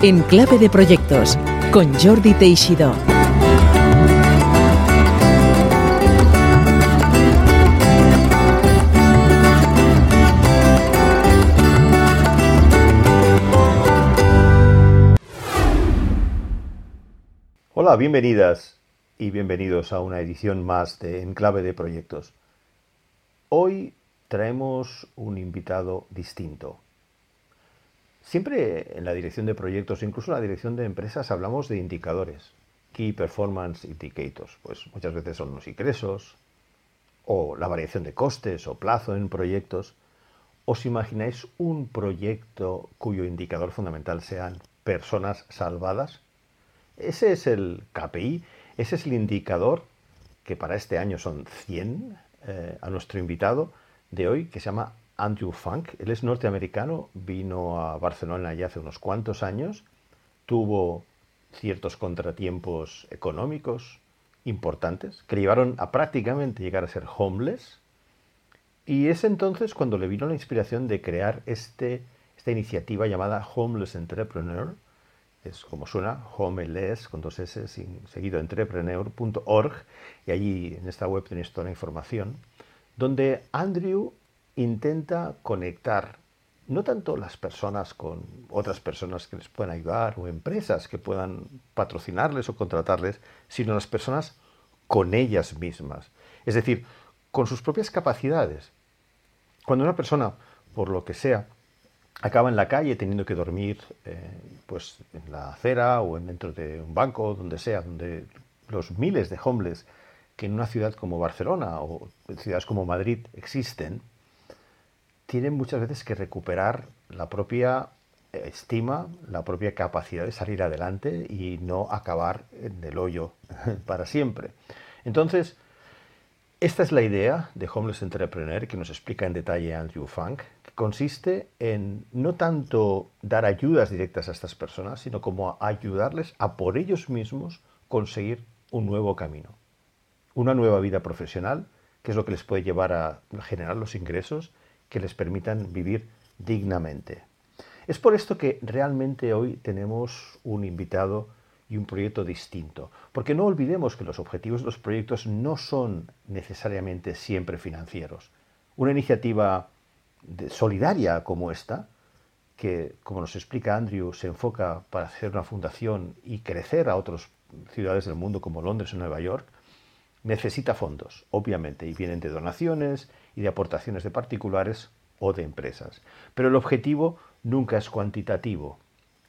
En Clave de Proyectos, con Jordi Teixidó. Hola, bienvenidas y bienvenidos a una edición más de Enclave de Proyectos. Hoy traemos un invitado distinto. Siempre en la dirección de proyectos, incluso en la dirección de empresas, hablamos de indicadores, Key Performance Indicators. Pues muchas veces son los ingresos, o la variación de costes o plazo en proyectos. ¿Os imagináis un proyecto cuyo indicador fundamental sean personas salvadas? Ese es el KPI, ese es el indicador que para este año son 100 eh, a nuestro invitado de hoy, que se llama Andrew Funk. Él es norteamericano, vino a Barcelona ya hace unos cuantos años, tuvo ciertos contratiempos económicos importantes que le llevaron a prácticamente llegar a ser homeless. Y es entonces cuando le vino la inspiración de crear este, esta iniciativa llamada Homeless Entrepreneur. Es como suena, homeless, con dos S, seguido entrepreneur.org. Y allí en esta web tenéis toda la información. Donde Andrew intenta conectar no tanto las personas con otras personas que les puedan ayudar o empresas que puedan patrocinarles o contratarles, sino las personas con ellas mismas. Es decir, con sus propias capacidades. Cuando una persona, por lo que sea, acaba en la calle teniendo que dormir eh, pues en la acera o dentro de un banco, donde sea, donde los miles de homeless que en una ciudad como Barcelona o ciudades como Madrid existen, tienen muchas veces que recuperar la propia eh, estima, la propia capacidad de salir adelante y no acabar en el hoyo para siempre. Entonces, esta es la idea de Homeless Entrepreneur que nos explica en detalle Andrew Funk, que consiste en no tanto dar ayudas directas a estas personas, sino como ayudarles a por ellos mismos conseguir un nuevo camino, una nueva vida profesional, que es lo que les puede llevar a generar los ingresos que les permitan vivir dignamente. Es por esto que realmente hoy tenemos un invitado y un proyecto distinto, porque no olvidemos que los objetivos de los proyectos no son necesariamente siempre financieros. Una iniciativa solidaria como esta, que como nos explica Andrew, se enfoca para hacer una fundación y crecer a otras ciudades del mundo como Londres o Nueva York, necesita fondos, obviamente, y vienen de donaciones y de aportaciones de particulares o de empresas. Pero el objetivo nunca es cuantitativo.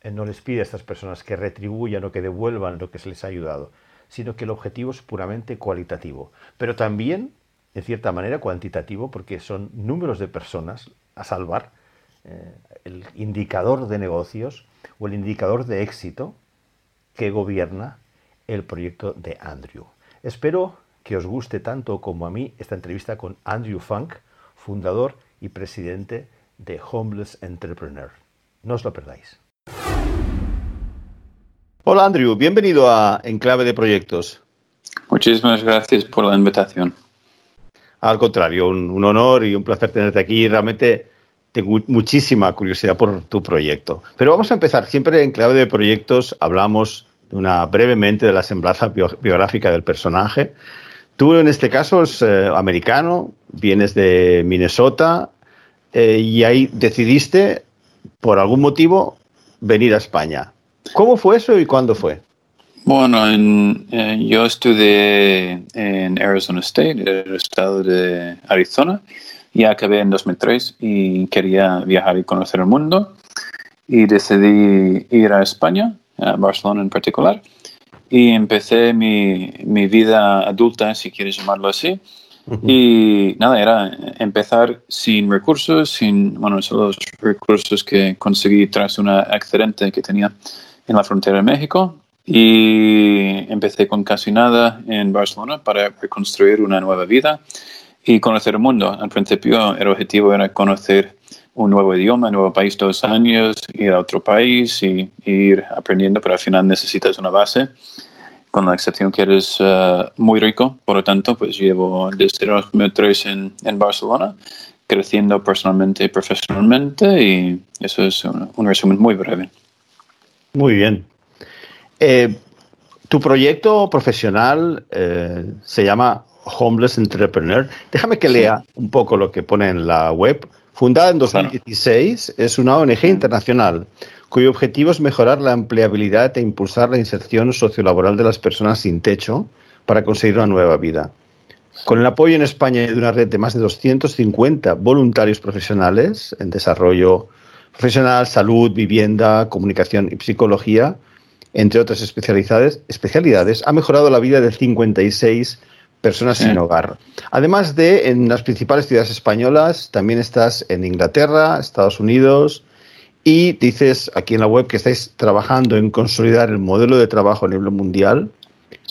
no les pide a estas personas que retribuyan o que devuelvan lo que se les ha ayudado, sino que el objetivo es puramente cualitativo. Pero también, en cierta manera, cuantitativo, porque son números de personas a salvar, eh, el indicador de negocios o el indicador de éxito que gobierna el proyecto de Andrew. Espero que os guste tanto como a mí esta entrevista con Andrew Funk, fundador y presidente de Homeless Entrepreneur. No os lo perdáis. Hola Andrew, bienvenido a Enclave de Proyectos. Muchísimas gracias por la invitación. Al contrario, un, honor y un placer tenerte aquí. Realmente tengo muchísima curiosidad por tu proyecto. Pero vamos a empezar. Siempre en Clave de Proyectos hablamos una, brevemente de la semblanza biográfica del personaje. Tú en este caso es eh, americano, vienes de Minnesota eh, y ahí decidiste, por algún motivo, venir a España. ¿Cómo fue eso y cuándo fue? Bueno, eh, yo estudié en Arizona State, el estado de Arizona, y acabé en 2003 y quería viajar y conocer el mundo y decidí ir a España, a Barcelona en particular y empecé mi, mi vida adulta, si quieres llamarlo así. Y nada, era empezar sin recursos, sin, bueno, solo los recursos que conseguí tras un accidente que tenía en la frontera de México. Y empecé con casi nada en Barcelona para reconstruir una nueva vida y conocer el mundo. Al principio el objetivo era conocer un nuevo idioma, un nuevo país dos años, ir a otro país y, ir aprendiendo, pero al final necesitas una base, con la excepción que eres eh, muy rico. Por lo tanto, pues llevo desde 2003 en, en Barcelona, creciendo personalmente y profesionalmente, y eso es un, resumen muy breve. Muy bien. Eh, tu proyecto profesional eh, se llama Homeless Entrepreneur. Déjame que lea un poco lo que pone en la web. Fundada en 2016, es una ONG internacional cuyo objetivo es mejorar la empleabilidad e impulsar la inserción sociolaboral de las personas sin techo para conseguir una nueva vida. Con el apoyo en España de una red de más de 250 voluntarios profesionales en desarrollo profesional, salud, vivienda, comunicación y psicología, entre otras especialidades, especialidades ha mejorado la vida de 56 personas sin hogar. Además de en las principales ciudades españolas, también estás en Inglaterra, Estados Unidos, y dices aquí en la web que estáis trabajando en consolidar el modelo de trabajo a nivel mundial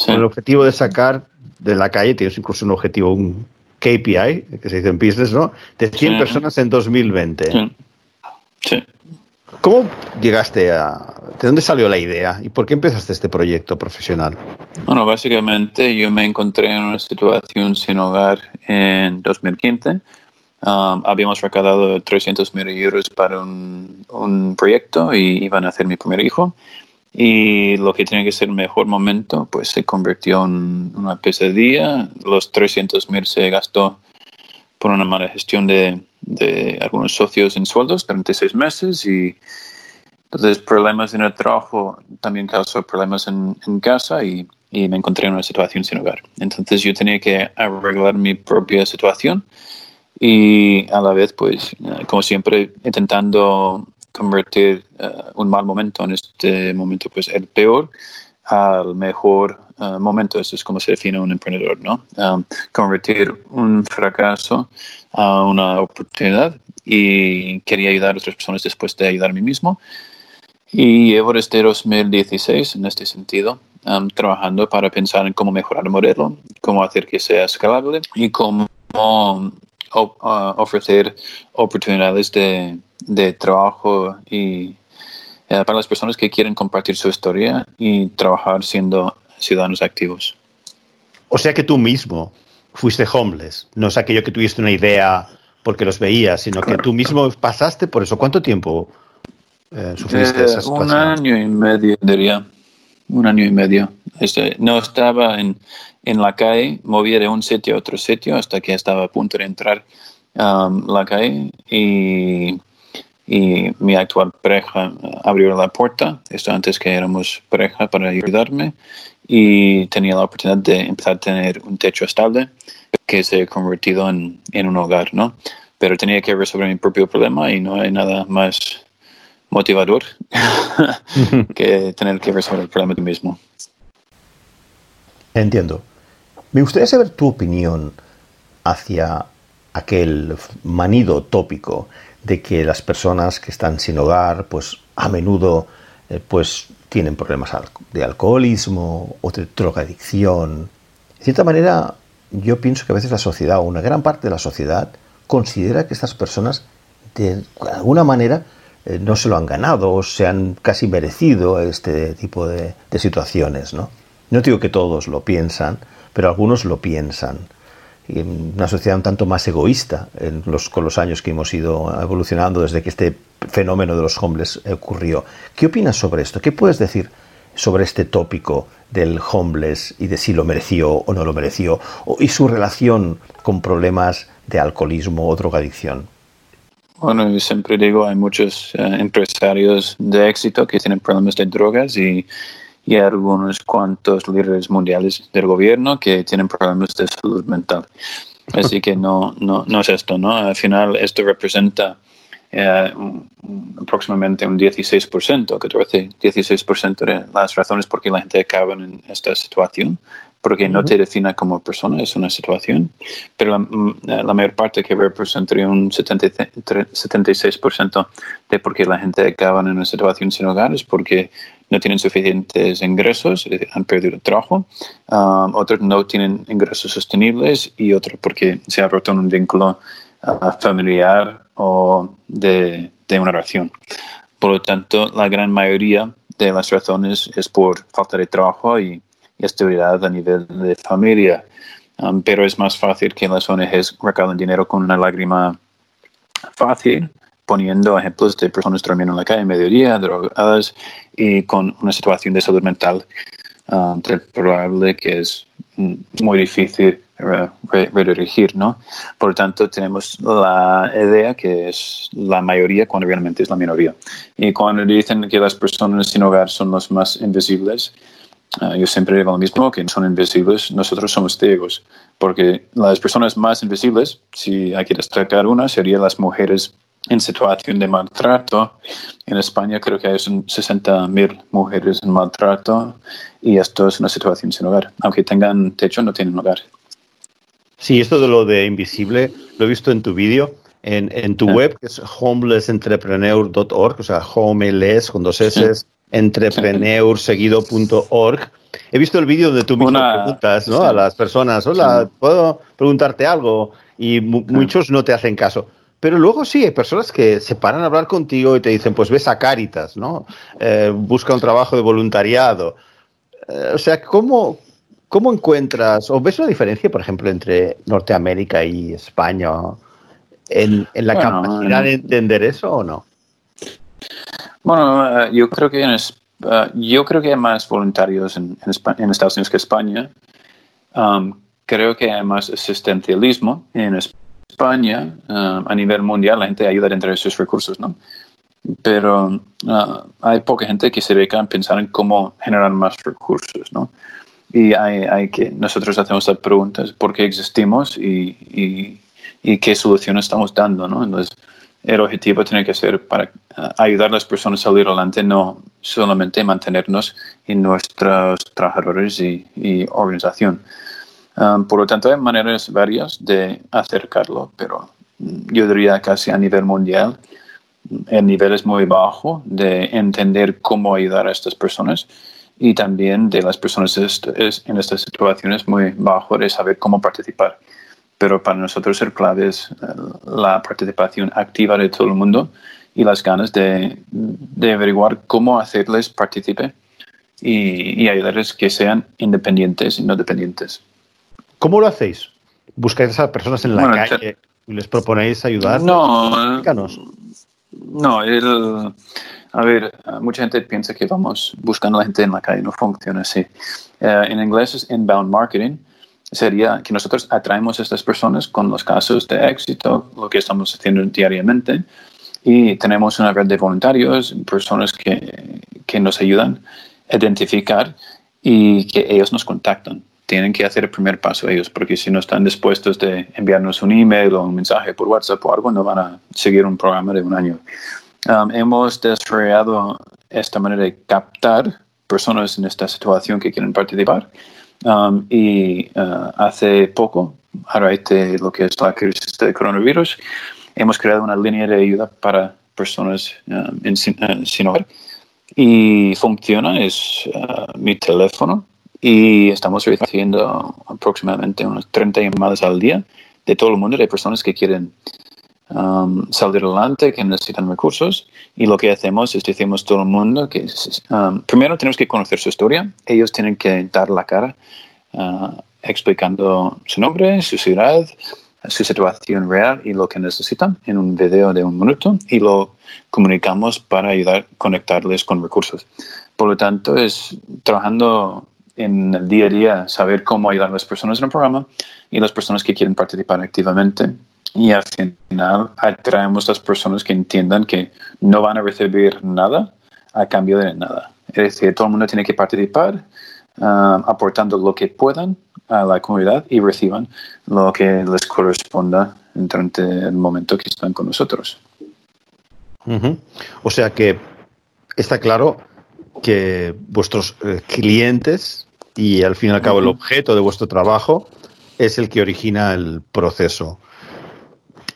con el objetivo de sacar de la calle, tienes incluso un objetivo, un KPI, que se dice en business, ¿no? De 100 personas en 2020. Sí. ¿Cómo llegaste a... ¿De dónde salió la idea y por qué empezaste este proyecto profesional? Bueno, básicamente yo me encontré en una situación sin hogar en 2015. Um, habíamos recaudado 300 mil euros para un, un, proyecto y iban a hacer mi primer hijo. Y lo que tenía que ser el mejor momento, pues se convirtió en una pesadilla. Los 300 mil se gastó por una mala gestión de, de algunos socios en sueldos durante seis meses y entonces problemas en el trabajo también causó problemas en, casa y, y, me encontré en una situación sin hogar. Entonces yo tenía que arreglar mi propia situación y a la vez, pues, como siempre, intentando convertir uh, un mal momento en este momento, pues, el peor al mejor uh, momento. Eso es como se define un emprendedor, ¿no? Um, convertir un fracaso a una oportunidad y quería ayudar a otras personas después de ayudar a mí mismo. Y llevo desde 2016 en este sentido, um, trabajando para pensar en cómo mejorar el modelo, cómo hacer que sea escalable y cómo uh, ofrecer oportunidades de, trabajo y uh, para las personas que quieren compartir su historia y trabajar siendo ciudadanos activos. O sea que tú mismo fuiste homeless. No es aquello que tuviste una idea porque los veías, sino que tú mismo pasaste por eso. ¿Cuánto tiempo eh, sufriste eh, esa situación? Un año y medio, diría. Un año y medio. Este, no estaba en, en, la calle, movía de un sitio a otro sitio hasta que estaba a punto de entrar um, la calle y, y mi actual pareja abrió la puerta, esto antes que éramos pareja, para ayudarme y tenía la oportunidad de empezar a tener un techo estable que se ha convertido en, en un hogar, ¿no? Pero tenía que resolver mi propio problema y no hay nada más motivador que tener que resolver el problema tú mismo. Entiendo. Me gustaría saber tu opinión hacia aquel manido tópico de que las personas que están sin hogar, pues a menudo, eh, pues tienen problemas de alcoholismo o de drogadicción. De cierta manera, yo pienso que a veces la sociedad, o una gran parte de la sociedad, considera que estas personas, de alguna manera, eh, no se lo han ganado o se han casi merecido este tipo de, situaciones. ¿no? no digo que todos lo piensan, pero algunos lo piensan una sociedad un tanto más egoísta en los, con los años que hemos ido evolucionando desde que este fenómeno de los homeless ocurrió. ¿Qué opinas sobre esto? ¿Qué puedes decir sobre este tópico del homeless y de si lo mereció o no lo mereció y su relación con problemas de alcoholismo o drogadicción? Bueno, yo siempre digo, hay muchos uh, empresarios de éxito que tienen problemas de drogas y y algunos cuantos líderes mundiales del gobierno que tienen problemas de salud mental. Así que no, no, no es esto, ¿no? Al final esto representa eh, aproximadamente un 16%, 14, 16% de las razones por qué la gente acaba en esta situación, porque no te define como persona, es una situación, pero la, la mayor parte que representaría un 70, 76% de por qué la gente acaba en una situación sin hogar es porque no tienen suficientes ingresos, eh, han perdido el trabajo, um, otros no tienen ingresos sostenibles y otros porque se ha roto un vínculo uh, familiar o de, de, una relación. Por lo tanto, la gran mayoría de las razones es por falta de trabajo y, estabilidad a nivel de familia. Um, pero es más fácil que las ONGs recauden dinero con una lágrima fácil poniendo ejemplos de personas durmiendo en la calle mediodía, drogadas y con una situación de salud mental um, probable que es muy difícil redirigir, ¿no? Por lo tanto, tenemos la idea que es la mayoría cuando realmente es la minoría. Y cuando dicen que las personas sin hogar son los más invisibles, uh, yo siempre digo lo mismo, que son invisibles, nosotros somos ciegos, porque las personas más invisibles, si hay que destacar una, serían las mujeres en situación de maltrato. En España creo que hay 60.000 mujeres en maltrato y esto es una situación sin hogar. Aunque tengan techo, no tienen hogar. Sí, esto de lo de invisible lo he visto en tu vídeo. En, en, tu ah. web, que es homelessentrepreneur.org, o sea, homeless con dos S, entrepreneur.seguido.org. He visto el vídeo donde tú mismo preguntas ¿no? a las personas, hola, ¿puedo preguntarte algo? Y muchos no te hacen caso. Pero luego sí, hay personas que se paran a hablar contigo y te dicen, pues ves a Cáritas, ¿no? Eh, busca un trabajo de voluntariado. Eh, o sea, ¿cómo, ¿cómo encuentras, o ves una diferencia, por ejemplo, entre Norteamérica y España en, la capacidad de entender eso o no? Bueno, eh, yo creo que yo creo que hay más voluntarios en, Estados Unidos que España. Um, creo que hay más asistencialismo en España España, uh, a nivel mundial, la gente ayuda dentro de sus recursos, ¿no? Pero uh, hay poca gente que se dedica a pensar en cómo generar más recursos, ¿no? Y hay, que, nosotros hacemos las preguntas, ¿por qué existimos y, y, qué soluciones estamos dando, ¿no? Entonces, el objetivo tiene que ser para uh, ayudar a las personas a salir adelante, no solamente mantenernos en nuestros trabajadores y, y organización. Um, por lo tanto, hay maneras varias de acercarlo, pero yo diría casi a nivel mundial, el nivel es muy bajo de entender cómo ayudar a estas personas y también de las personas en estas situaciones muy bajo de saber cómo participar. Pero para nosotros el clave es eh, la participación activa de todo el mundo y las ganas de, de averiguar cómo hacerles participar y, y ayudarles que sean independientes y no dependientes. ¿Cómo lo hacéis? ¿Buscáis a personas en la calle y les proponéis ayudar? No, no, el, a ver, mucha gente piensa que vamos buscando a la gente en la calle, no funciona así. Eh, en inglés es inbound marketing, sería que nosotros atraemos a estas personas con los casos de éxito, lo que estamos haciendo diariamente, y tenemos una red de voluntarios, personas que, que nos ayudan a identificar y que ellos nos contactan tienen que hacer el primer paso ellos, porque si no están dispuestos de enviarnos un email o un mensaje por WhatsApp o algo, no van a seguir un programa de un año. Um, hemos desarrollado esta manera de captar personas en esta situación que quieren participar um, y uh, hace poco, a raíz de lo que es la crisis del coronavirus, hemos creado una línea de ayuda para personas um, en, uh, sin hogar y funciona, es uh, mi teléfono. Y estamos recibiendo aproximadamente unos 30 llamadas al día de todo el mundo, de personas que quieren um, salir adelante, que necesitan recursos. Y lo que hacemos es decimos todo el mundo que um, primero tenemos que conocer su historia. Ellos tienen que dar la cara uh, explicando su nombre, su ciudad, su situación real y lo que necesitan en un video de un minuto y lo comunicamos para ayudar a conectarles con recursos. Por lo tanto, es trabajando en el día a día saber cómo ayudar a las personas en el programa y las personas que quieren participar activamente. Y al final atraemos a las personas que entiendan que no van a recibir nada a cambio de nada. Es decir, todo el mundo tiene que participar ah, aportando lo que puedan a la comunidad y reciban lo que les corresponda durante el momento que están con nosotros. O sea que está claro que vuestros eh, clientes y al fin y al cabo el objeto de vuestro trabajo es el que origina el proceso.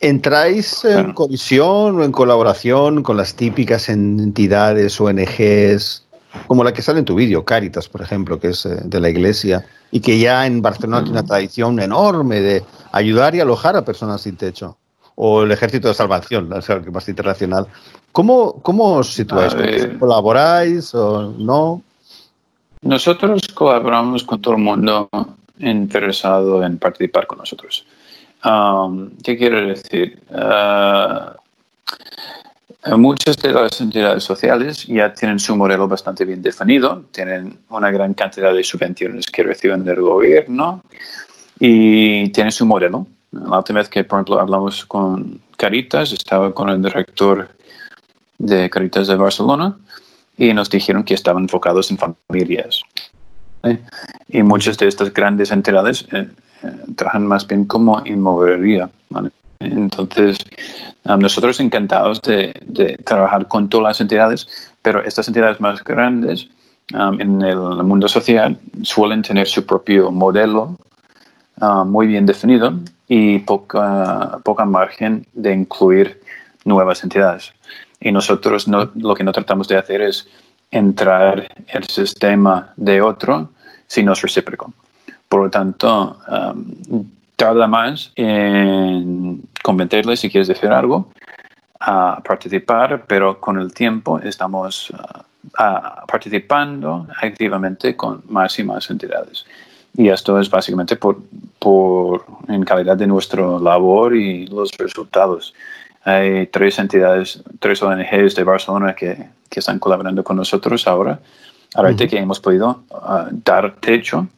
¿Entráis en colisión o en colaboración con las típicas entidades, ONGs, como la que sale en tu vídeo, Caritas, por ejemplo, que es eh, de la iglesia, y que ya en Barcelona tiene una tradición enorme de ayudar y alojar a personas sin techo? O el Ejército de Salvación, que más internacional. ¿Cómo, cómo os situáis? ¿Colaboráis o no? Nosotros colaboramos con todo el mundo interesado en participar con nosotros. Um, ¿Qué quiero decir? Uh, Muchas de las entidades sociales ya tienen su modelo bastante bien definido, tienen una gran cantidad de subvenciones que reciben del gobierno y tienen su modelo. La última vez que, por ejemplo, hablamos con Caritas, estaba con el director de Caritas de Barcelona y nos dijeron que estaban enfocados en familias. Y muchas de estas grandes entidades eh, eh, trabajan más bien como inmobiliaria. Entonces, nosotros encantados de, trabajar con todas las entidades, pero estas entidades más grandes en el mundo social suelen tener su propio modelo muy bien definido y poca, poca margen de incluir nuevas entidades. Y nosotros lo que no tratamos de hacer es entrar el sistema de otro si no es recíproco. Por lo tanto, tarda más en convencerle si quieres decir algo, a participar, pero con el tiempo estamos participando activamente con más y más entidades. Y esto es básicamente por, por en calidad de nuestra labor y los resultados. Hay tres entidades, tres ONGs de Barcelona que, que están colaborando con nosotros ahora, ahora que hemos podido ah, dar techo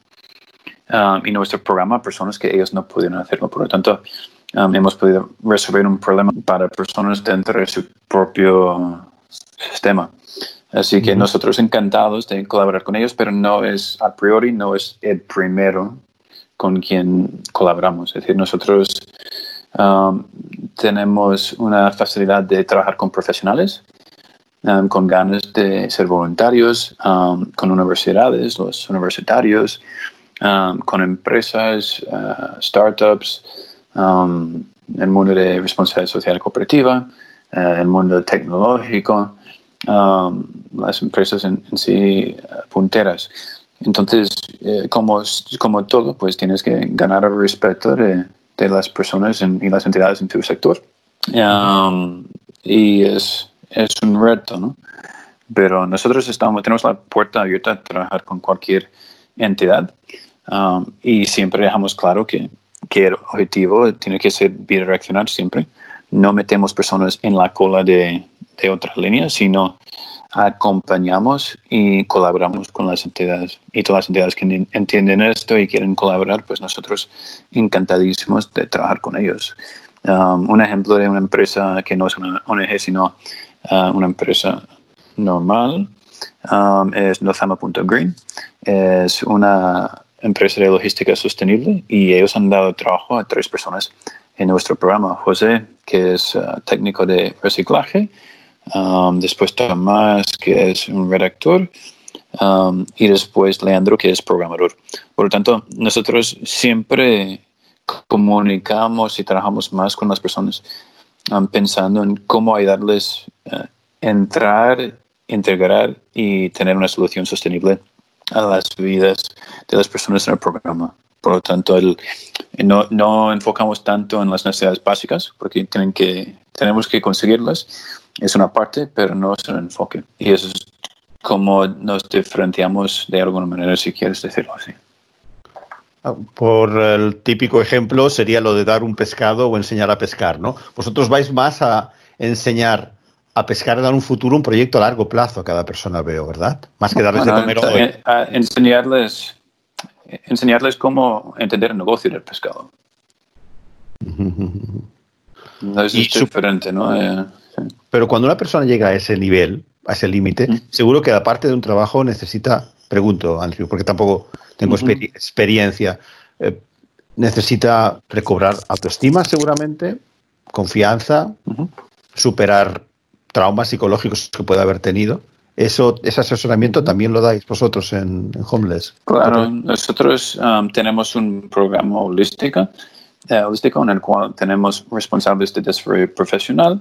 um, y nuestro programa a personas que ellos no pudieron hacerlo. Por lo tanto, um, hemos podido resolver un problema para personas dentro de su propio sistema. Así que nosotros encantados de colaborar con ellos, pero no es a priori, no es el primero con quien colaboramos. Es decir, nosotros um, tenemos una facilidad de trabajar con profesionales, con ganas de ser voluntarios, con universidades, los universitarios, Um, con empresas, uh, startups, um, el mundo de responsabilidad social cooperativa, uh, el mundo tecnológico, um, las empresas en, sí uh, punteras. Entonces, eh, como, como todo, pues tienes que ganar el respeto de, de las personas y las entidades en tu sector. y es, es un reto, ¿no? Pero nosotros estamos, tenemos la puerta abierta a trabajar con cualquier entidad. Um, y siempre dejamos claro que, que, el objetivo tiene que ser bidireccional siempre. No metemos personas en la cola de, de otras líneas, sino acompañamos y colaboramos con las entidades. Y todas las entidades que entienden esto y quieren colaborar, pues nosotros encantadísimos de trabajar con ellos. Um, un ejemplo de una empresa que no es una ONG, sino uh, una empresa normal, um, es Nozama.green. Es una empresa de logística sostenible y ellos han dado trabajo a tres personas en nuestro programa. José, que es uh, técnico de reciclaje, um, después Tomás, que es un redactor, um, y después Leandro, que es programador. Por lo tanto, nosotros siempre comunicamos y trabajamos más con las personas um, pensando en cómo ayudarles a uh, entrar, integrar y tener una solución sostenible a las vidas de las personas en el programa. Por lo tanto, no, no, enfocamos tanto en las necesidades básicas, porque tienen que, tenemos que conseguirlas. Es una parte, pero no es un enfoque. Y eso es como nos diferenciamos de alguna manera, si quieres decirlo así. Ah, por el típico ejemplo sería lo de dar un pescado o enseñar a pescar, ¿no? Vosotros vais más a enseñar a pescar dar un futuro, un proyecto a largo plazo a cada persona, veo, ¿verdad? Más que darles de comer hoy. enseñarles, enseñarles cómo entender el negocio del pescado. No es diferente, ¿no? Eh, Pero cuando una persona llega a ese nivel, a ese límite, seguro que aparte de un trabajo necesita, pregunto, Andrew, porque tampoco tengo experiencia, eh, necesita recobrar autoestima seguramente, confianza, superar traumas psicológicos que puede haber tenido. Eso, ese asesoramiento también lo dais vosotros en, Homeless. Claro, nosotros um, tenemos un programa holístico, eh, holístico en el cual tenemos responsables de desarrollo profesional,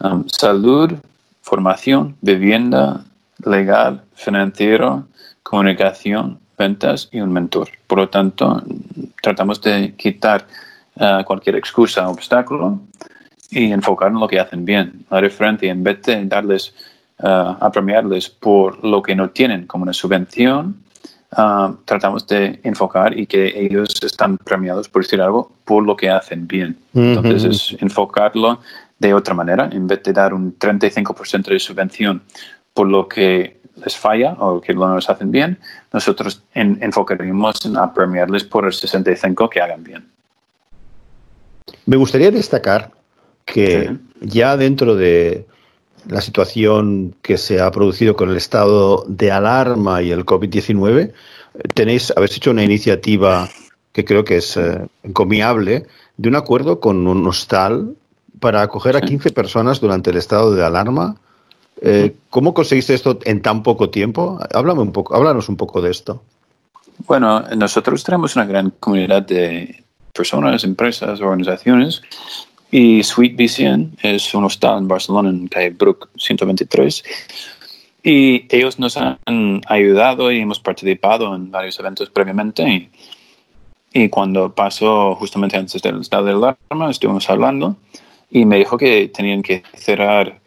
um, salud, formación, vivienda, legal, financiero, comunicación, ventas y un mentor. Por lo tanto, tratamos de quitar uh, cualquier excusa o obstáculo y enfocar en lo que hacen bien. La diferencia, en vez de darles, uh, a premiarles por lo que no tienen, como una subvención, uh, tratamos de enfocar y que ellos están premiados, por decir algo, por lo que hacen bien. Entonces, es enfocarlo de otra manera, en vez de dar un 35% de subvención por lo que les falla o que no nos hacen bien, nosotros en, enfocaríamos en premiarles por el 65% que hagan bien. Me gustaría destacar que ya dentro de la situación que se ha producido con el estado de alarma y el COVID-19, tenéis, habéis hecho una iniciativa que creo que es eh, encomiable, de un acuerdo con un hostal para acoger a 15 personas durante el estado de alarma. Eh, ¿Cómo conseguiste esto en tan poco tiempo? Háblame un poco, háblanos un poco de esto. Bueno, nosotros tenemos una gran comunidad de personas, empresas, organizaciones y Sweet Vision es un hostal en Barcelona, en calle Brook 123. Y ellos nos han ayudado y hemos participado en varios eventos previamente. Y, cuando pasó justamente antes del estado de alarma, estuvimos hablando y me dijo que tenían que cerrar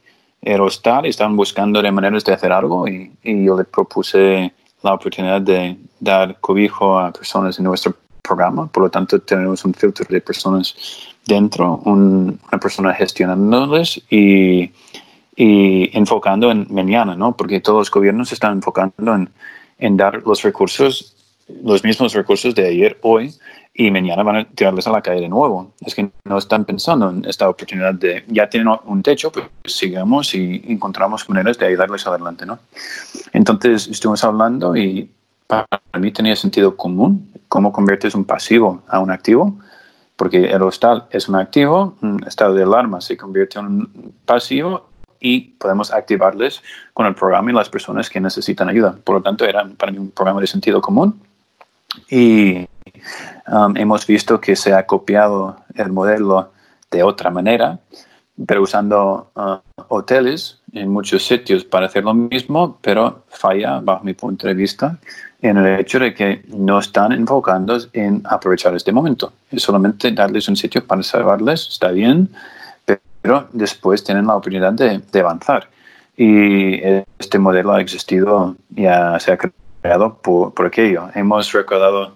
el hostal y estaban buscando de maneras de hacer algo. Y, y yo le propuse la oportunidad de dar cobijo a personas en nuestro programa. Por lo tanto, tenemos un filtro de personas dentro, una persona gestionándoles y, y, enfocando en mañana, ¿no? Porque todos los gobiernos están enfocando en, en, dar los recursos, los mismos recursos de ayer, hoy, y mañana van a tirarles a la calle de nuevo. Es que no están pensando en esta oportunidad de, ya tienen un techo, pues sigamos y encontramos maneras de ayudarles adelante, ¿no? Entonces, estuvimos hablando y para mí tenía sentido común cómo conviertes un pasivo a un activo porque el hostal es un activo, un estado de alarma se convierte en un pasivo y podemos activarles con el programa y las personas que necesitan ayuda. Por lo tanto, era para mí un programa de sentido común y um, hemos visto que se ha copiado el modelo de otra manera, pero usando uh, hoteles en muchos sitios para hacer lo mismo, pero falla, bajo mi punto de vista, en el hecho de que no están enfocando en aprovechar este momento. Es solamente darles un sitio para salvarles, está bien, pero después tienen la oportunidad de, avanzar. Y este modelo ha existido, ya se ha creado por, por aquello. Hemos recordado,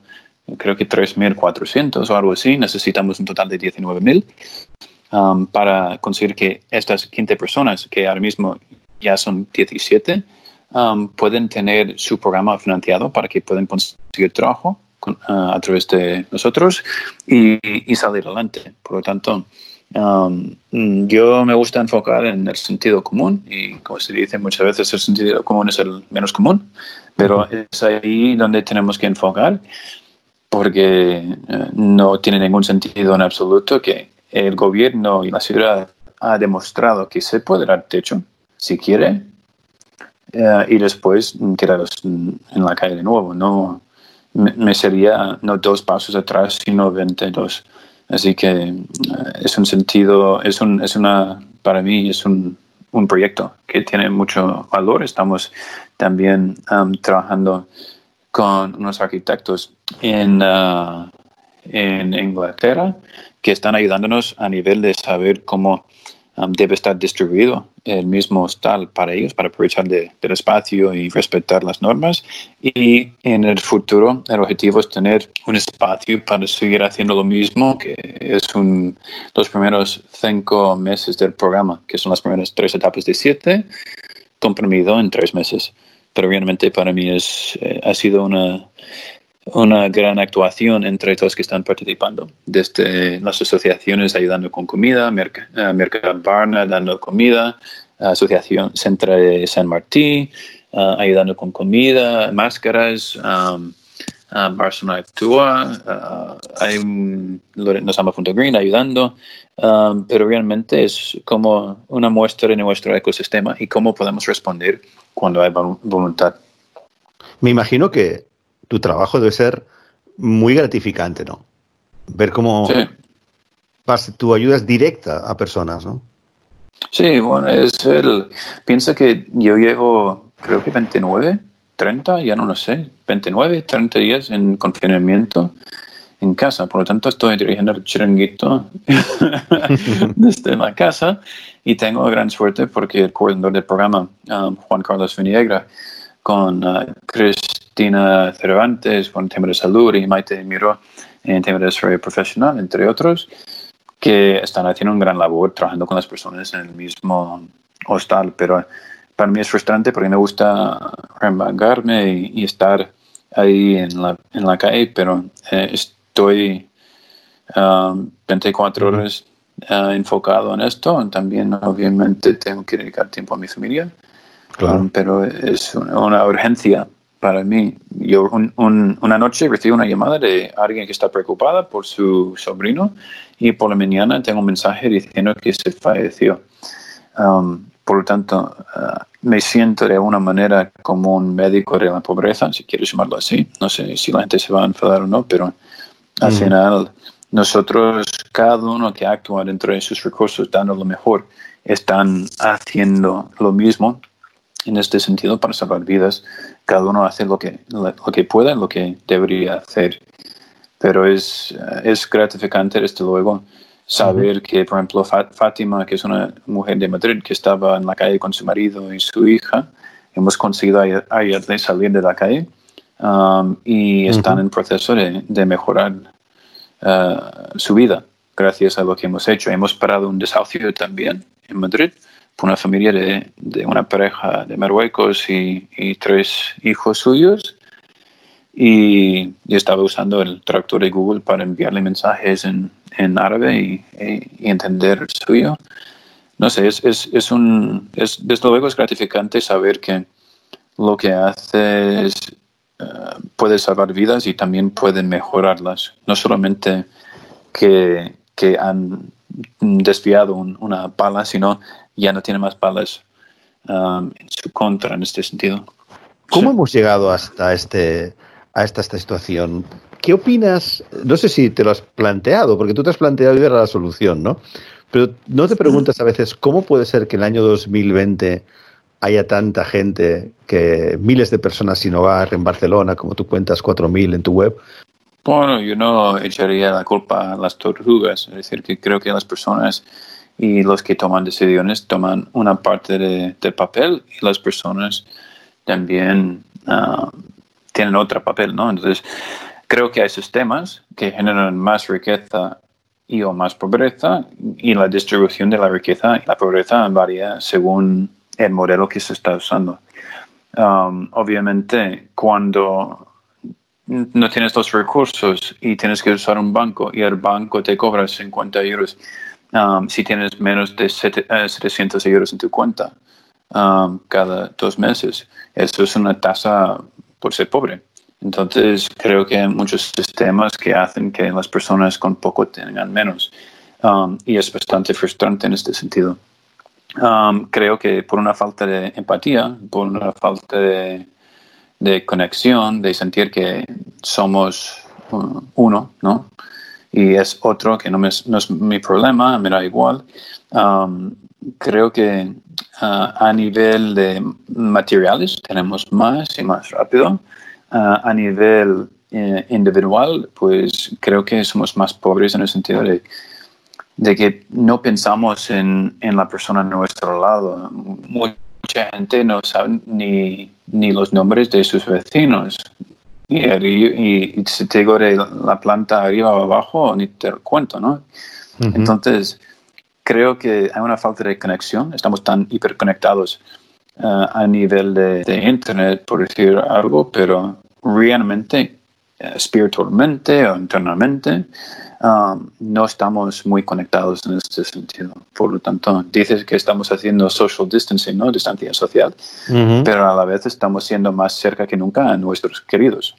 creo que 3.400 o algo así, necesitamos un total de 19.000 um, para conseguir que estas 15 personas, que ahora mismo ya son 17, Um, pueden tener su programa financiado para que puedan conseguir trabajo uh, a través de nosotros y, salir adelante. Por lo tanto, um, yo me gusta enfocar en el sentido común y como se dice muchas veces el sentido común es el menos común, pero es ahí donde tenemos que enfocar porque uh, no tiene ningún sentido en absoluto que el gobierno y la ciudad ha demostrado que se puede dar techo si quiere eh, y después tirarlos en la calle de nuevo. No, me, sería no dos pasos atrás, sino 22. Así que eh, es un sentido, es, un, es una, para mí es un, un proyecto que tiene mucho valor. Estamos también um, trabajando con unos arquitectos en, uh, en Inglaterra que están ayudándonos a nivel de saber cómo Um, debe estar distribuido el mismo hostal para ellos, para aprovechar del espacio y respetar las normas. Y en el futuro el objetivo es tener un espacio para seguir haciendo lo mismo, que es un, los primeros cinco meses del programa, que son las primeras tres etapas de siete, comprimido en tres meses. Pero obviamente para mí es, eh, ha sido una una gran actuación entre todos que están participando, desde las asociaciones ayudando con comida, Mercado Barna dando comida, Asociación Central de San Martín uh, ayudando con comida, máscaras, um, uh, Barcelona Actúa, uh, hay un Green ayudando, um, pero realmente es como una muestra de nuestro ecosistema y cómo podemos responder cuando hay voluntad. Me imagino que tu trabajo debe ser muy gratificante, ¿no? Ver cómo tu ayuda es directa a personas, ¿no? Sí, bueno, es el... Piensa que yo llevo, creo que 29, 30, ya no lo sé, 29, 30 días en confinamiento en casa. Por lo tanto, estoy dirigiendo el chiringuito desde la casa y tengo gran suerte porque el coordinador del programa, um, Juan Carlos Viniegra, con uh, Chris Tina Cervantes con tema de salud y Maite Miró en tema de desarrollo profesional, entre otros, que están haciendo un gran labor trabajando con las personas en el mismo hostal, pero para mí es frustrante porque me gusta remangarme y, estar ahí en la, en la calle, pero eh, estoy 24 um, horas uh, enfocado en esto. También, obviamente, tengo que dedicar tiempo a mi familia. Claro. Um, pero es una, urgencia para mí. Yo una noche recibí una llamada de alguien que está preocupada por su sobrino y por la mañana tengo un mensaje diciendo que se falleció. Um, por lo tanto, uh, me siento de alguna manera como un médico de la pobreza, si quieres llamarlo así. No sé si la gente se va a enfadar o no, pero al mm. final nosotros, cada uno que actúa dentro de sus recursos, dando lo mejor, están haciendo lo mismo en este sentido para salvar vidas. Cada uno hace lo que, lo que pueda, lo que debería hacer. Pero es, es gratificante, desde luego, saber que, por ejemplo, Fátima, que es una mujer de Madrid que estaba en la calle con su marido y su hija, hemos conseguido ayudarle a salir de la calle um, y están en proceso de, de mejorar eh, su vida gracias a lo que hemos hecho. Hemos parado un desahucio también en Madrid una familia de, de una pareja de Marruecos y, y tres hijos suyos. Y, estaba usando el traductor de Google para enviarle mensajes en, en árabe y, entender el suyo. No sé, es, es, es un, es, desde luego es gratificante saber que lo que hace es eh, puede salvar vidas y también puede mejorarlas. No solamente que, que han desviado una bala, sino ya no tiene más balas um, en su contra en este sentido. ¿Cómo hemos llegado hasta, este, hasta esta situación? ¿Qué opinas? No sé si te lo has planteado, porque tú te has planteado y ver la solución, ¿no? Pero no te preguntas a veces cómo puede ser que el año 2020 haya tanta gente, que miles de personas sin hogar en Barcelona, como tú cuentas, 4.000 en tu web. Bueno, yo no echaría la culpa a las tortugas, es decir, que creo que las personas y los que toman decisiones toman una parte de, del papel y las personas también ah, tienen otro papel, ¿no? Entonces, creo que hay sistemas que generan más riqueza y o más pobreza y la distribución de la riqueza y la pobreza varía según el modelo que se está usando. Um, obviamente, cuando no tienes los recursos y tienes que usar un banco y el banco te cobra 50 euros um, si tienes menos de 700 eh, euros en tu cuenta um, cada dos meses. Eso es una tasa por ser pobre. Entonces, creo que hay muchos sistemas que hacen que las personas con poco tengan menos. y es bastante frustrante en este sentido. Um, creo que por una falta de empatía, por una falta de, conexión, de sentir que somos uh, uno, ¿no? Y es otro que no, es mi problema, me da igual. Um, creo que uh, a nivel de materiales tenemos más y más rápido. Uh, a nivel eh, individual, pues creo que somos más pobres en el sentido de de que no pensamos en, en, la persona a nuestro lado. Mucha gente no sabe ni, ni los nombres de sus vecinos. Y, y, si te digo de la planta arriba o abajo, ni te cuento, ¿no? Entonces, creo que hay una falta de conexión. Estamos tan hiperconectados uh, a nivel de, de, Internet, por decir algo, pero realmente, espiritualmente o internamente, Um, no estamos muy conectados en este sentido. Por lo tanto, dices que estamos haciendo social distancing, ¿no? Distancia social, pero a la vez estamos siendo más cerca que nunca a nuestros queridos.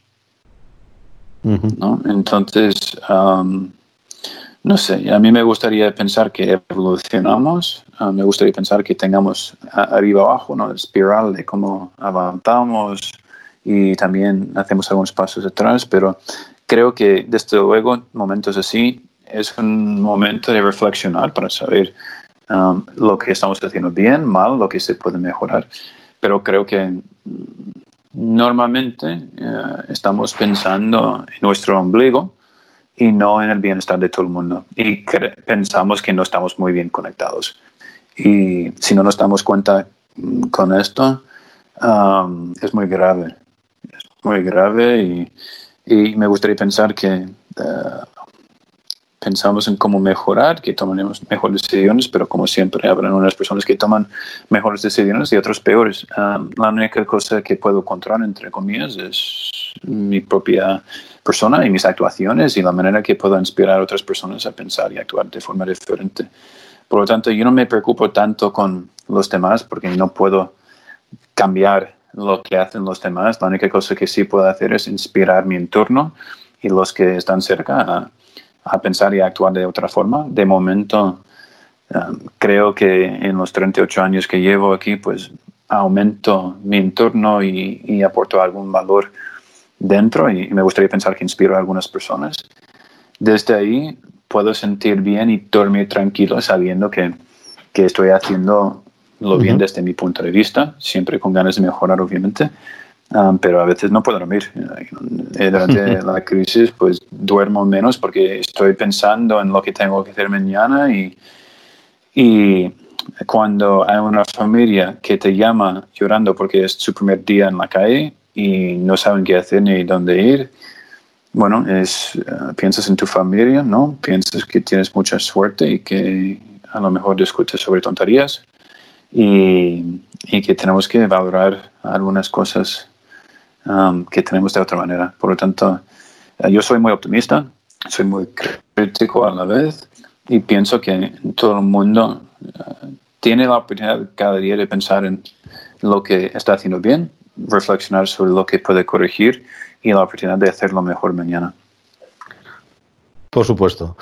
¿no? Entonces, um, no sé, a mí me gustaría pensar que evolucionamos, uh, me gustaría pensar que tengamos arriba abajo, ¿no? Espiral de cómo avanzamos y también hacemos algunos pasos atrás, pero creo que desde luego momentos así es un momento de reflexionar para saber um, lo que estamos haciendo bien, mal, lo que se puede mejorar. Pero creo que normalmente eh, estamos pensando en nuestro ombligo y no en el bienestar de todo el mundo. Y pensamos que no estamos muy bien conectados. Y si no nos damos cuenta mm, con esto, um, es muy grave. Muy grave y y me gustaría pensar que, uh, pensamos en cómo mejorar, que tomaremos mejores decisiones, pero como siempre habrán unas personas que toman mejores decisiones y otras peores. Ah, la única cosa que puedo controlar, entre comillas, es mi propia persona y mis actuaciones y la manera que puedo inspirar a otras personas a pensar y actuar de forma diferente. Por lo tanto, yo no me preocupo tanto con los demás porque no puedo cambiar lo que hacen los demás. La única cosa que sí puedo hacer es inspirar mi entorno y los que están cerca a, pensar y actuar de otra forma. De momento, um, creo que en los 38 años que llevo aquí, pues aumento mi entorno y, y aporto algún valor dentro y, me gustaría pensar que inspiro a algunas personas. Desde ahí puedo sentir bien y dormir tranquilo sabiendo que, que estoy haciendo lo bien desde mi punto de vista, siempre con ganas de mejorar, obviamente. Um, pero a veces no puedo dormir. Eh, durante la crisis, pues duermo menos porque estoy pensando en lo que tengo que hacer mañana y, y cuando hay una familia que te llama llorando porque es su primer día en la calle y no saben qué hacer ni dónde ir, bueno, es, eh, piensas en tu familia, ¿no? Piensas que tienes mucha suerte y que a lo mejor discutes sobre tonterías y, y que tenemos que valorar algunas cosas um, que tenemos de otra manera. Por lo tanto, eh, yo soy muy optimista, soy muy crítico a la vez y pienso que todo el mundo uh, tiene la oportunidad cada día de pensar en lo que está haciendo bien, reflexionar sobre lo que puede corregir y la oportunidad de hacerlo mejor mañana. Por supuesto.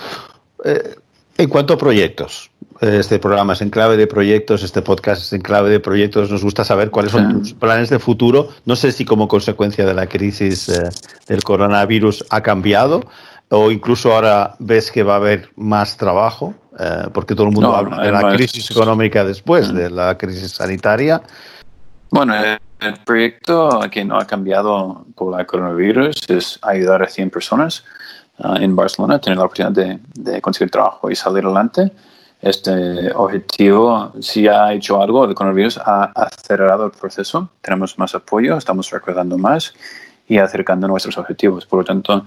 Eh, en cuanto a proyectos, este programa es en clave de proyectos, este podcast es en clave de proyectos. Nos gusta saber cuáles son tus planes de futuro. No sé si como consecuencia de la crisis eh, del coronavirus ha cambiado o incluso ahora ves que va a haber más trabajo, eh, porque todo el mundo habla de la crisis económica después de la crisis sanitaria. Bueno, el proyecto que no ha cambiado por la coronavirus es ayudar a 100 personas uh, en Barcelona a tener la oportunidad de, de conseguir trabajo y salir adelante este objetivo, si ha hecho algo, el coronavirus ha acelerado el proceso, tenemos más apoyo, estamos recordando más y acercando nuestros objetivos. Por lo tanto,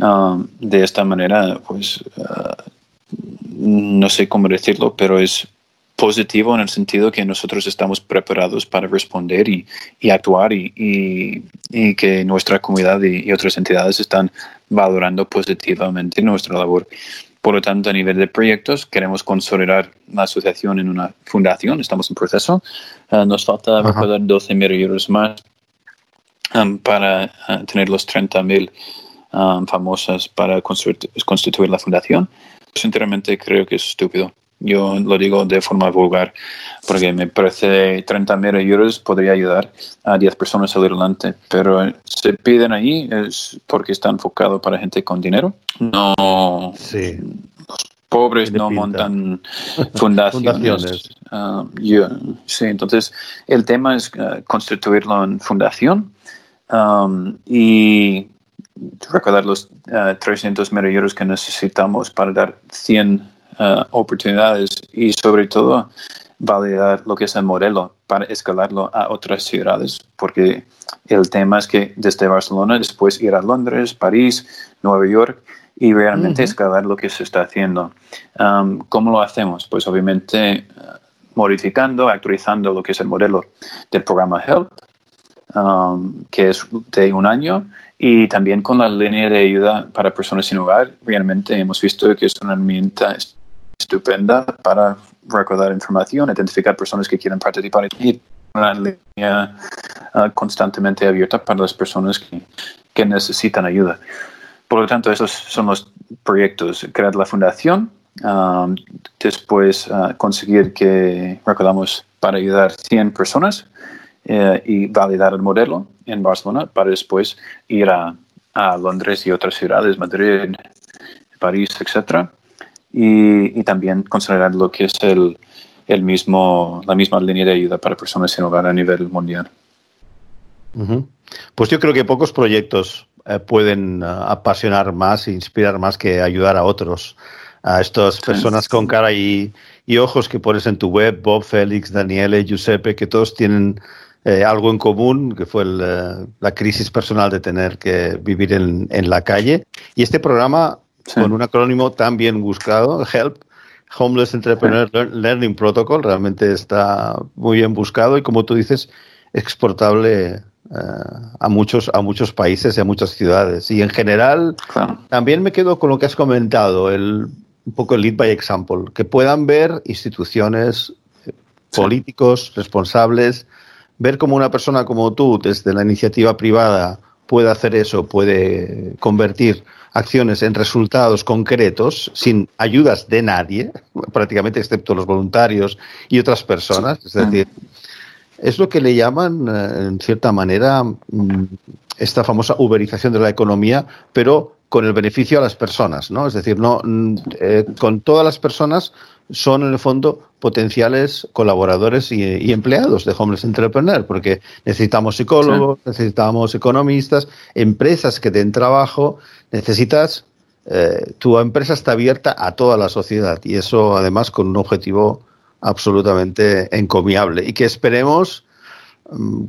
um, de esta manera, pues, uh, no sé cómo decirlo, pero es positivo en el sentido que nosotros estamos preparados para responder y, y actuar y, y, que nuestra comunidad y, otras entidades están valorando positivamente nuestra labor. Por lo tanto, a nivel de proyectos, queremos consolidar la asociación en una fundación. Estamos en proceso. Uh, nos falta recordar 12.000 euros más um, para uh, tener los 30.000 um, famosas para constituir la fundación. Sinceramente, creo que es estúpido. Yo lo digo de forma vulgar porque me parece 30.000 euros podría ayudar a 10 personas a salir adelante, pero se piden ahí es porque está enfocado para gente con dinero. No, sí. los pobres no montan fundaciones. Ah, sí, entonces el tema es uh, constituirlo en fundación um, y recordar los uh, 300.000 euros que necesitamos para dar 100 Uh, oportunidades y sobre todo validar lo que es el modelo para escalarlo a otras ciudades, porque el tema es que desde Barcelona después ir a Londres, París, Nueva York y realmente escalar lo que se está haciendo. Um, ¿Cómo lo hacemos? Pues obviamente uh, modificando, actualizando lo que es el modelo del programa Help, um, que es de un año, y también con la línea de ayuda para personas sin hogar. Realmente hemos visto que es una herramienta estupenda para recordar información, identificar personas que quieren participar y una línea uh, constantemente abierta para las personas que, necesitan ayuda. Por lo tanto, esos son los proyectos. Crear la fundación, um, después uh, conseguir que recordamos para ayudar 100 personas uh, y validar el modelo en Barcelona para después ir a, a Londres y otras ciudades, Madrid, París, etcétera y, también considerar lo que es el, el, mismo, la misma línea de ayuda para personas sin hogar a nivel mundial. Pues yo creo que pocos proyectos eh, pueden eh, apasionar más e inspirar más que ayudar a otros. A estas personas con cara y, y, ojos que pones en tu web, Bob, Félix, Daniele, Giuseppe, que todos tienen eh, algo en común, que fue la crisis personal de tener que vivir en, en la calle. Y este programa con un acrónimo tan bien buscado, HELP, Homeless Entrepreneur Learning Protocol, realmente está muy bien buscado y como tú dices, exportable eh, a muchos a muchos países y a muchas ciudades. Y en general, también me quedo con lo que has comentado, el, un poco el lead by example, que puedan ver instituciones, políticos, responsables, ver cómo una persona como tú, desde la iniciativa privada, puede hacer eso, puede convertir acciones en resultados concretos sin ayudas de nadie, prácticamente excepto los voluntarios y otras personas. Es decir, es lo que le llaman, eh, en cierta manera, mm, esta famosa uberización de la economía, pero con el beneficio a las personas, ¿no? Es decir, no mm, eh, con todas las personas son en el fondo potenciales colaboradores y, empleados de Homeless Entrepreneur, porque necesitamos psicólogos, necesitamos economistas, empresas que den trabajo, necesitas, eh, tu empresa está abierta a toda la sociedad y eso además con un objetivo absolutamente encomiable y que esperemos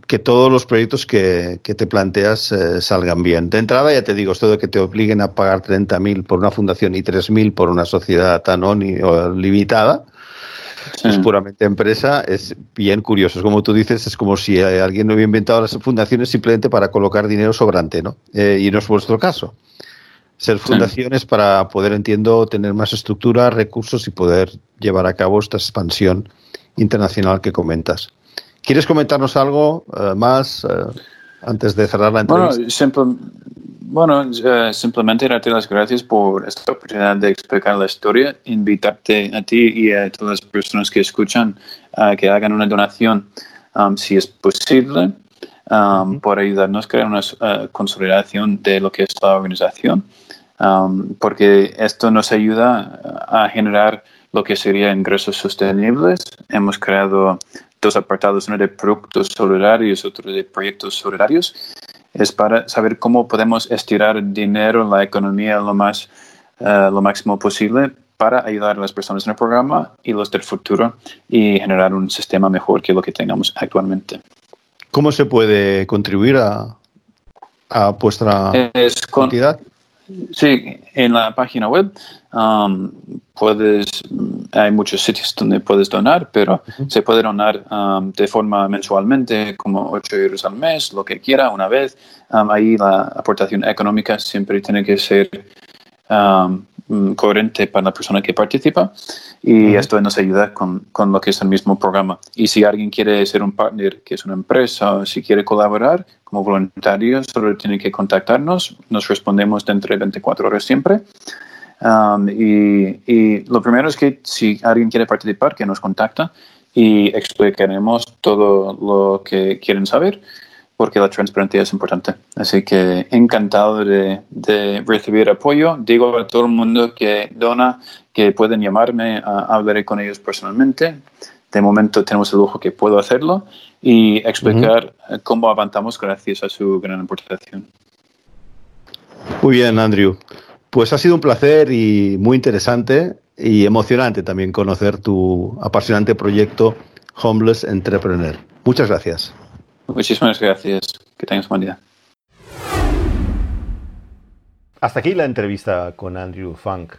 que todos los proyectos que, te planteas eh, salgan bien. De entrada, ya te digo, esto de que te obliguen a pagar 30.000 por una fundación y 3.000 por una sociedad tan o limitada, es puramente empresa, es bien curioso. Como tú dices, es como si alguien no hubiera inventado las fundaciones simplemente para colocar dinero sobrante, ¿no? Eh, y no es vuestro caso. Ser fundaciones para poder, entiendo, tener más estructura, recursos y poder llevar a cabo esta expansión internacional que comentas. ¿Quieres comentarnos algo eh, más eh, antes de cerrar la entrevista? Bueno, eh, simplemente darte las gracias por esta oportunidad de explicar la historia, invitarte a ti y a todas las personas que escuchan a que hagan una donación um, si es posible um, por ayudarnos a crear una consolidación de lo que es la organización porque esto nos ayuda a generar lo que sería ingresos sostenibles. Hemos creado dos apartados, uno de productos solidarios, otro de proyectos solidarios. Es para saber cómo podemos estirar dinero en la economía lo, más, eh, lo máximo posible para ayudar a las personas en el programa y los del futuro y generar un sistema mejor que lo que tengamos actualmente. ¿Cómo se puede contribuir a, a vuestra es Sí, en la página web um, puedes, hay muchos sitios donde puedes donar, pero se puede donar um, de forma mensualmente, como 8 euros al mes, lo que quiera, una vez. Um, ahí la aportación económica siempre tiene que ser Mm, coherente para la persona que participa y esto nos ayuda con, con, lo que es el mismo programa. Y si alguien quiere ser un partner, que es una empresa, o si quiere colaborar como voluntario, solo tiene que contactarnos. Nos respondemos dentro de 24 horas siempre. Um, y, y, lo primero es que si alguien quiere participar, que nos contacta y explicaremos todo lo que quieren saber porque la transparencia es importante. Así que encantado de, recibir apoyo. Digo a todo el mundo que dona que pueden llamarme, hablaré con ellos personalmente. De momento tenemos el lujo que puedo hacerlo y explicar cómo avanzamos gracias a su gran aportación. Muy bien, Andrew. Pues ha sido un placer y muy interesante y emocionante también conocer tu apasionante proyecto Homeless Entrepreneur. Muchas gracias. Muchísimas gracias. Que tengas buen día. Hasta aquí la entrevista con Andrew Funk,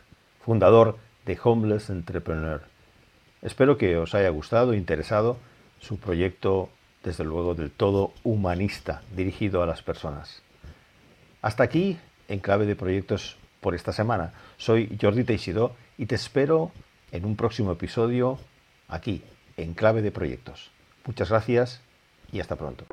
fundador de Homeless Entrepreneur. Espero que os haya gustado e interesado su proyecto, desde luego, del todo humanista, dirigido a las personas. Hasta aquí, en clave de proyectos por esta semana. Soy Jordi Teixidó y te espero en un próximo episodio aquí, en clave de proyectos. Muchas gracias y hasta pronto.